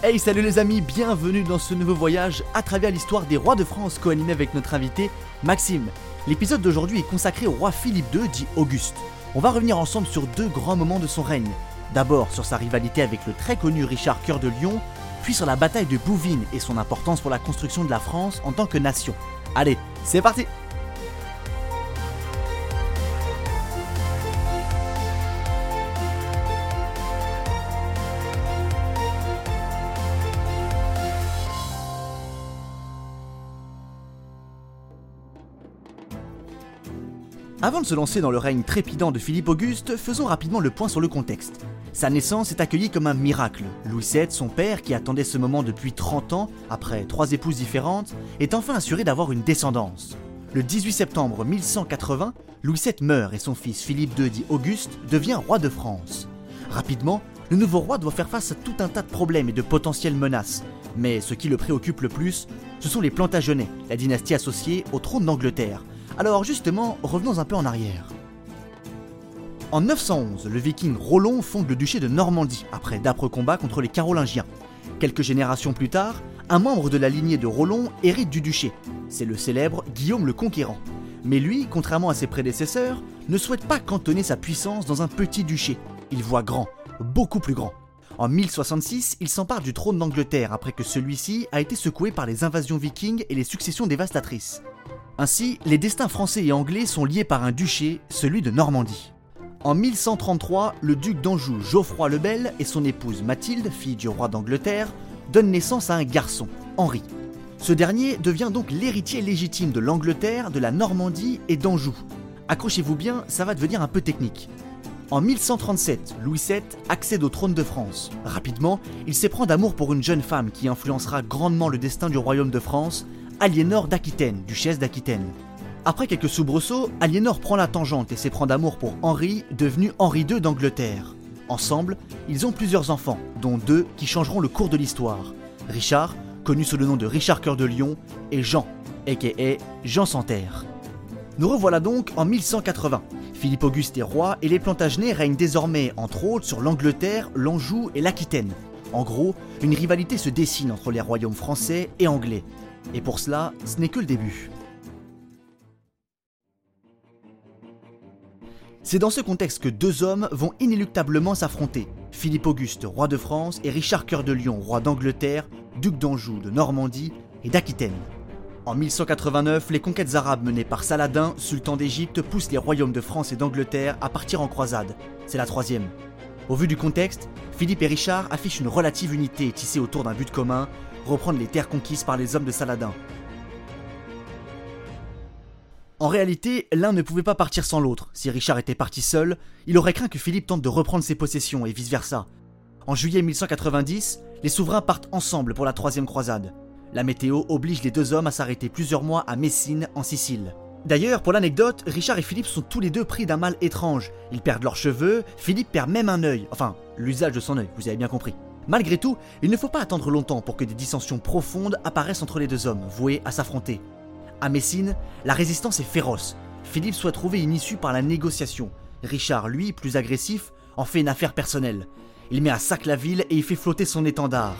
Hey salut les amis, bienvenue dans ce nouveau voyage à travers l'histoire des rois de France co-animé avec notre invité Maxime. L'épisode d'aujourd'hui est consacré au roi Philippe II dit Auguste. On va revenir ensemble sur deux grands moments de son règne. D'abord sur sa rivalité avec le très connu Richard Cœur de Lion, puis sur la bataille de Bouvines et son importance pour la construction de la France en tant que nation. Allez, c'est parti Avant de se lancer dans le règne trépidant de Philippe Auguste, faisons rapidement le point sur le contexte. Sa naissance est accueillie comme un miracle. Louis VII, son père, qui attendait ce moment depuis 30 ans, après trois épouses différentes, est enfin assuré d'avoir une descendance. Le 18 septembre 1180, Louis VII meurt et son fils Philippe II dit Auguste devient roi de France. Rapidement, le nouveau roi doit faire face à tout un tas de problèmes et de potentielles menaces. Mais ce qui le préoccupe le plus, ce sont les Plantagenets, la dynastie associée au trône d'Angleterre, alors justement, revenons un peu en arrière. En 911, le viking Rollon fonde le duché de Normandie après d'âpres combats contre les Carolingiens. Quelques générations plus tard, un membre de la lignée de Rollon hérite du duché. C'est le célèbre Guillaume le Conquérant. Mais lui, contrairement à ses prédécesseurs, ne souhaite pas cantonner sa puissance dans un petit duché. Il voit grand, beaucoup plus grand. En 1066, il s'empare du trône d'Angleterre après que celui-ci a été secoué par les invasions vikings et les successions dévastatrices. Ainsi, les destins français et anglais sont liés par un duché, celui de Normandie. En 1133, le duc d'Anjou Geoffroy le Bel et son épouse Mathilde, fille du roi d'Angleterre, donnent naissance à un garçon, Henri. Ce dernier devient donc l'héritier légitime de l'Angleterre, de la Normandie et d'Anjou. Accrochez-vous bien, ça va devenir un peu technique. En 1137, Louis VII accède au trône de France. Rapidement, il s'éprend d'amour pour une jeune femme qui influencera grandement le destin du royaume de France, Aliénor d'Aquitaine, duchesse d'Aquitaine. Après quelques soubresauts, Aliénor prend la tangente et s'éprend d'amour pour Henri, devenu Henri II d'Angleterre. Ensemble, ils ont plusieurs enfants, dont deux qui changeront le cours de l'histoire. Richard, connu sous le nom de Richard Cœur de Lion, et Jean, a.k.a. Jean Santerre. Nous revoilà donc en 1180. Philippe Auguste est roi et les Plantagenets règnent désormais entre autres sur l'Angleterre, l'Anjou et l'Aquitaine. En gros, une rivalité se dessine entre les royaumes français et anglais, et pour cela, ce n'est que le début. C'est dans ce contexte que deux hommes vont inéluctablement s'affronter. Philippe Auguste, roi de France, et Richard Cœur de Lion, roi d'Angleterre, duc d'Anjou, de Normandie et d'Aquitaine. En 1189, les conquêtes arabes menées par Saladin, sultan d'Égypte, poussent les royaumes de France et d'Angleterre à partir en croisade. C'est la troisième. Au vu du contexte, Philippe et Richard affichent une relative unité tissée autour d'un but commun, reprendre les terres conquises par les hommes de Saladin. En réalité, l'un ne pouvait pas partir sans l'autre. Si Richard était parti seul, il aurait craint que Philippe tente de reprendre ses possessions et vice-versa. En juillet 1190, les souverains partent ensemble pour la troisième croisade. La météo oblige les deux hommes à s'arrêter plusieurs mois à Messine, en Sicile. D'ailleurs, pour l'anecdote, Richard et Philippe sont tous les deux pris d'un mal étrange. Ils perdent leurs cheveux, Philippe perd même un œil, enfin, l'usage de son œil, vous avez bien compris. Malgré tout, il ne faut pas attendre longtemps pour que des dissensions profondes apparaissent entre les deux hommes, voués à s'affronter. À Messine, la résistance est féroce. Philippe souhaite trouver une issue par la négociation. Richard, lui, plus agressif, en fait une affaire personnelle. Il met à sac la ville et y fait flotter son étendard.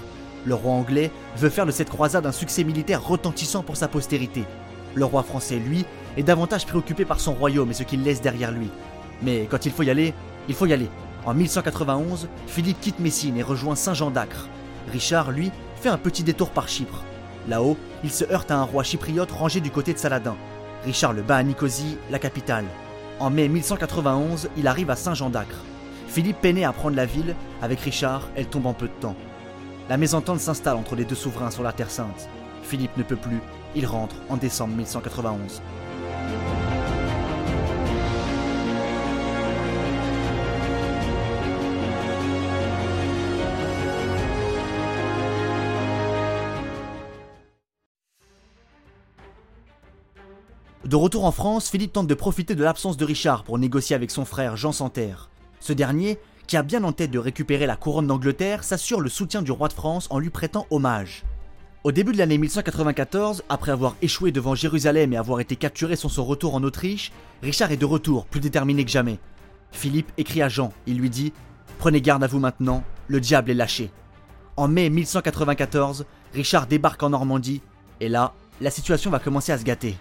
Le roi anglais veut faire de cette croisade un succès militaire retentissant pour sa postérité. Le roi français, lui, est davantage préoccupé par son royaume et ce qu'il laisse derrière lui. Mais quand il faut y aller, il faut y aller. En 1191, Philippe quitte Messine et rejoint Saint-Jean d'Acre. Richard, lui, fait un petit détour par Chypre. Là-haut, il se heurte à un roi chypriote rangé du côté de Saladin. Richard le bat à Nicosie, la capitale. En mai 1191, il arrive à Saint-Jean d'Acre. Philippe peinait à prendre la ville, avec Richard, elle tombe en peu de temps. La mésentente s'installe entre les deux souverains sur la Terre Sainte. Philippe ne peut plus, il rentre en décembre 1191. De retour en France, Philippe tente de profiter de l'absence de Richard pour négocier avec son frère Jean Santerre. Ce dernier, qui a bien en tête de récupérer la couronne d'Angleterre, s'assure le soutien du roi de France en lui prêtant hommage. Au début de l'année 1194, après avoir échoué devant Jérusalem et avoir été capturé sur son retour en Autriche, Richard est de retour, plus déterminé que jamais. Philippe écrit à Jean, il lui dit Prenez garde à vous maintenant, le diable est lâché. En mai 1194, Richard débarque en Normandie, et là, la situation va commencer à se gâter.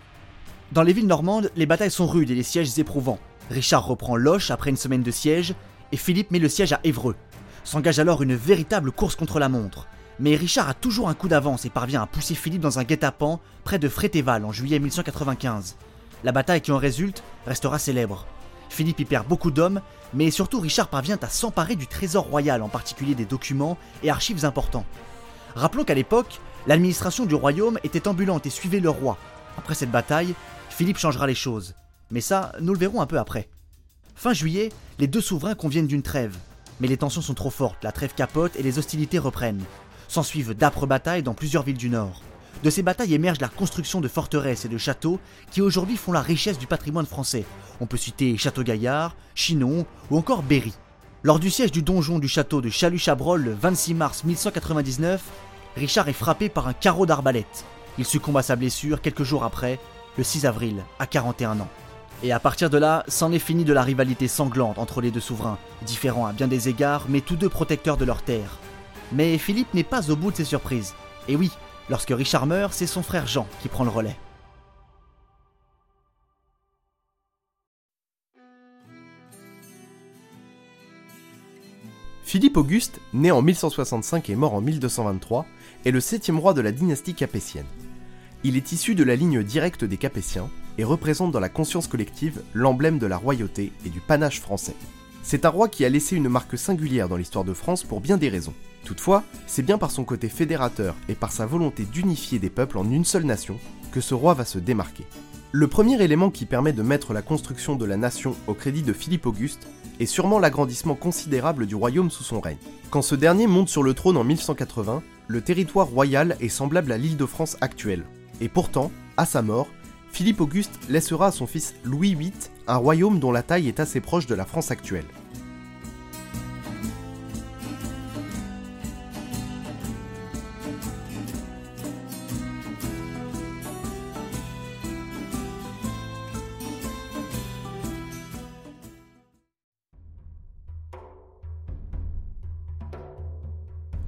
Dans les villes normandes, les batailles sont rudes et les sièges éprouvants. Richard reprend Loche après une semaine de siège, et Philippe met le siège à Évreux. S'engage alors une véritable course contre la montre. Mais Richard a toujours un coup d'avance et parvient à pousser Philippe dans un guet-apens près de Frétéval en juillet 1195. La bataille qui en résulte restera célèbre. Philippe y perd beaucoup d'hommes, mais surtout Richard parvient à s'emparer du trésor royal, en particulier des documents et archives importants. Rappelons qu'à l'époque, l'administration du royaume était ambulante et suivait le roi. Après cette bataille, Philippe changera les choses. Mais ça, nous le verrons un peu après. Fin juillet, les deux souverains conviennent d'une trêve. Mais les tensions sont trop fortes, la trêve capote et les hostilités reprennent. S'ensuivent d'âpres batailles dans plusieurs villes du nord. De ces batailles émerge la construction de forteresses et de châteaux qui aujourd'hui font la richesse du patrimoine français. On peut citer Château-Gaillard, Chinon ou encore Berry. Lors du siège du donjon du château de Chalut-Chabrol le 26 mars 1199, Richard est frappé par un carreau d'arbalète. Il succombe à sa blessure quelques jours après, le 6 avril, à 41 ans. Et à partir de là, c'en est fini de la rivalité sanglante entre les deux souverains, différents à bien des égards, mais tous deux protecteurs de leurs terres. Mais Philippe n'est pas au bout de ses surprises. Et oui, lorsque Richard meurt, c'est son frère Jean qui prend le relais. Philippe Auguste, né en 1165 et mort en 1223, est le septième roi de la dynastie capétienne. Il est issu de la ligne directe des Capétiens et représente dans la conscience collective l'emblème de la royauté et du panache français. C'est un roi qui a laissé une marque singulière dans l'histoire de France pour bien des raisons. Toutefois, c'est bien par son côté fédérateur et par sa volonté d'unifier des peuples en une seule nation que ce roi va se démarquer. Le premier élément qui permet de mettre la construction de la nation au crédit de Philippe Auguste est sûrement l'agrandissement considérable du royaume sous son règne. Quand ce dernier monte sur le trône en 1180, le territoire royal est semblable à l'île de France actuelle. Et pourtant, à sa mort, Philippe Auguste laissera à son fils Louis VIII un royaume dont la taille est assez proche de la France actuelle.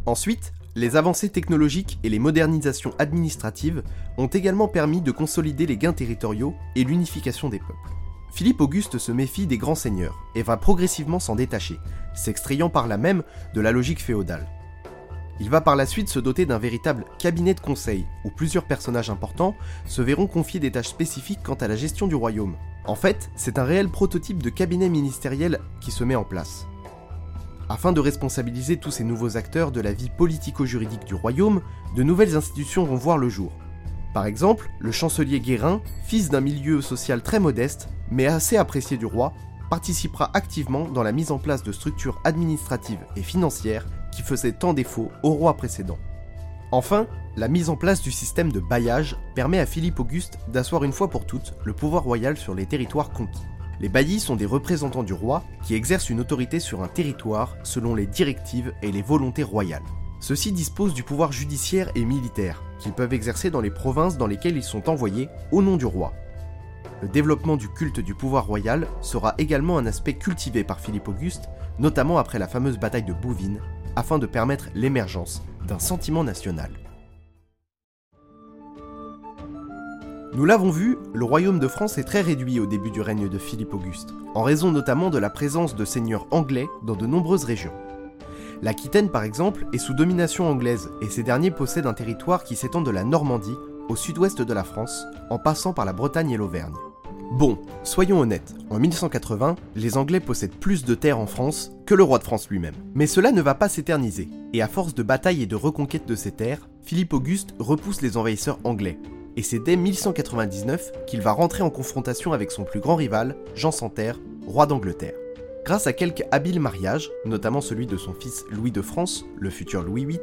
Ensuite, les avancées technologiques et les modernisations administratives ont également permis de consolider les gains territoriaux et l'unification des peuples. Philippe Auguste se méfie des grands seigneurs et va progressivement s'en détacher, s'extrayant par là même de la logique féodale. Il va par la suite se doter d'un véritable cabinet de conseil, où plusieurs personnages importants se verront confier des tâches spécifiques quant à la gestion du royaume. En fait, c'est un réel prototype de cabinet ministériel qui se met en place. Afin de responsabiliser tous ces nouveaux acteurs de la vie politico-juridique du royaume, de nouvelles institutions vont voir le jour. Par exemple, le chancelier Guérin, fils d'un milieu social très modeste, mais assez apprécié du roi, participera activement dans la mise en place de structures administratives et financières qui faisaient tant défaut au roi précédent. Enfin, la mise en place du système de bailliage permet à Philippe Auguste d'asseoir une fois pour toutes le pouvoir royal sur les territoires conquis. Les baillis sont des représentants du roi qui exercent une autorité sur un territoire selon les directives et les volontés royales. Ceux-ci disposent du pouvoir judiciaire et militaire, qu'ils peuvent exercer dans les provinces dans lesquelles ils sont envoyés au nom du roi. Le développement du culte du pouvoir royal sera également un aspect cultivé par Philippe Auguste, notamment après la fameuse bataille de Bouvines, afin de permettre l'émergence d'un sentiment national. Nous l'avons vu, le royaume de France est très réduit au début du règne de Philippe Auguste, en raison notamment de la présence de seigneurs anglais dans de nombreuses régions. L'Aquitaine par exemple est sous domination anglaise et ces derniers possèdent un territoire qui s'étend de la Normandie au sud-ouest de la France, en passant par la Bretagne et l'Auvergne. Bon, soyons honnêtes, en 1180, les Anglais possèdent plus de terres en France que le roi de France lui-même. Mais cela ne va pas s'éterniser, et à force de batailles et de reconquête de ces terres, Philippe Auguste repousse les envahisseurs anglais, et c'est dès 1199 qu'il va rentrer en confrontation avec son plus grand rival, Jean Santerre, roi d'Angleterre. Grâce à quelques habiles mariages, notamment celui de son fils Louis de France, le futur Louis VIII,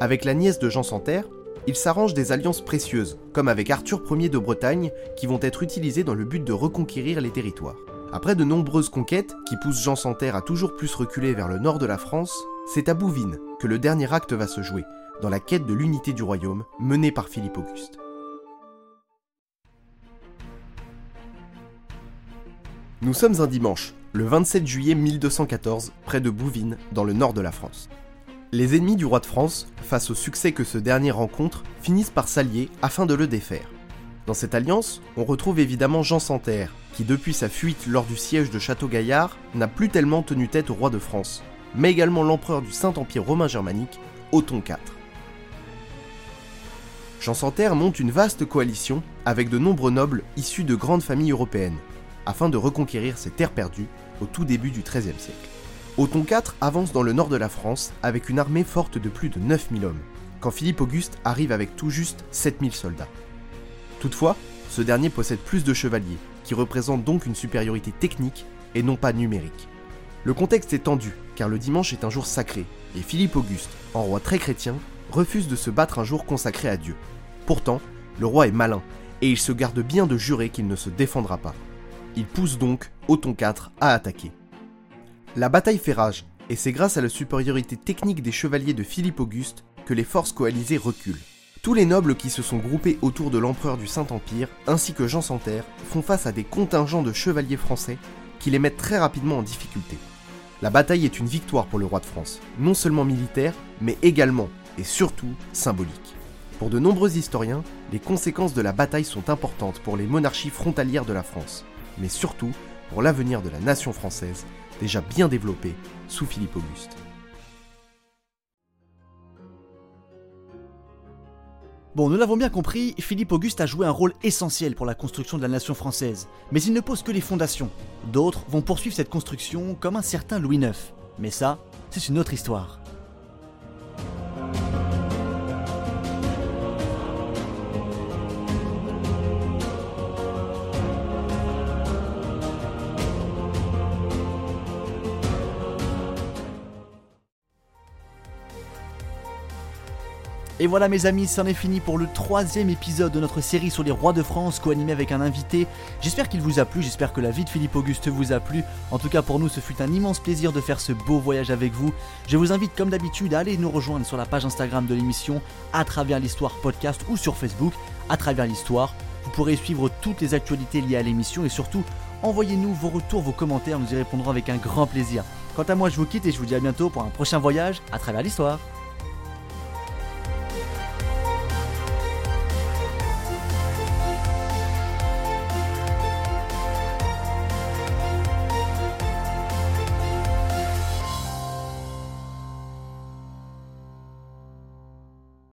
avec la nièce de Jean Santerre, il s'arrange des alliances précieuses, comme avec Arthur Ier de Bretagne, qui vont être utilisées dans le but de reconquérir les territoires. Après de nombreuses conquêtes, qui poussent Jean Santerre à toujours plus reculer vers le nord de la France, c'est à Bouvines que le dernier acte va se jouer, dans la quête de l'unité du royaume menée par Philippe Auguste. Nous sommes un dimanche, le 27 juillet 1214, près de Bouvines, dans le nord de la France. Les ennemis du roi de France, face au succès que ce dernier rencontre, finissent par s'allier afin de le défaire. Dans cette alliance, on retrouve évidemment Jean Santerre, qui depuis sa fuite lors du siège de Château-Gaillard n'a plus tellement tenu tête au roi de France, mais également l'empereur du Saint-Empire romain germanique, Othon IV. Jean Santerre monte une vaste coalition avec de nombreux nobles issus de grandes familles européennes, afin de reconquérir ces terres perdues au tout début du XIIIe siècle. Othon IV avance dans le nord de la France avec une armée forte de plus de 9000 hommes, quand Philippe Auguste arrive avec tout juste 7000 soldats. Toutefois, ce dernier possède plus de chevaliers, qui représentent donc une supériorité technique et non pas numérique. Le contexte est tendu, car le dimanche est un jour sacré, et Philippe Auguste, en roi très chrétien, refuse de se battre un jour consacré à Dieu. Pourtant, le roi est malin, et il se garde bien de jurer qu'il ne se défendra pas. Il pousse donc Othon IV à attaquer. La bataille fait rage, et c'est grâce à la supériorité technique des chevaliers de Philippe Auguste que les forces coalisées reculent. Tous les nobles qui se sont groupés autour de l'empereur du Saint-Empire, ainsi que Jean Santerre, font face à des contingents de chevaliers français qui les mettent très rapidement en difficulté. La bataille est une victoire pour le roi de France, non seulement militaire, mais également et surtout symbolique. Pour de nombreux historiens, les conséquences de la bataille sont importantes pour les monarchies frontalières de la France, mais surtout pour l'avenir de la nation française, déjà bien développée sous Philippe Auguste. Bon, nous l'avons bien compris, Philippe Auguste a joué un rôle essentiel pour la construction de la nation française, mais il ne pose que les fondations. D'autres vont poursuivre cette construction comme un certain Louis IX. Mais ça, c'est une autre histoire. Et voilà mes amis, c'en est fini pour le troisième épisode de notre série sur les rois de France, co-animé avec un invité. J'espère qu'il vous a plu, j'espère que la vie de Philippe Auguste vous a plu. En tout cas pour nous, ce fut un immense plaisir de faire ce beau voyage avec vous. Je vous invite comme d'habitude à aller nous rejoindre sur la page Instagram de l'émission, à travers l'histoire podcast ou sur Facebook, à travers l'histoire. Vous pourrez suivre toutes les actualités liées à l'émission et surtout, envoyez-nous vos retours, vos commentaires, nous y répondrons avec un grand plaisir. Quant à moi, je vous quitte et je vous dis à bientôt pour un prochain voyage à travers l'histoire.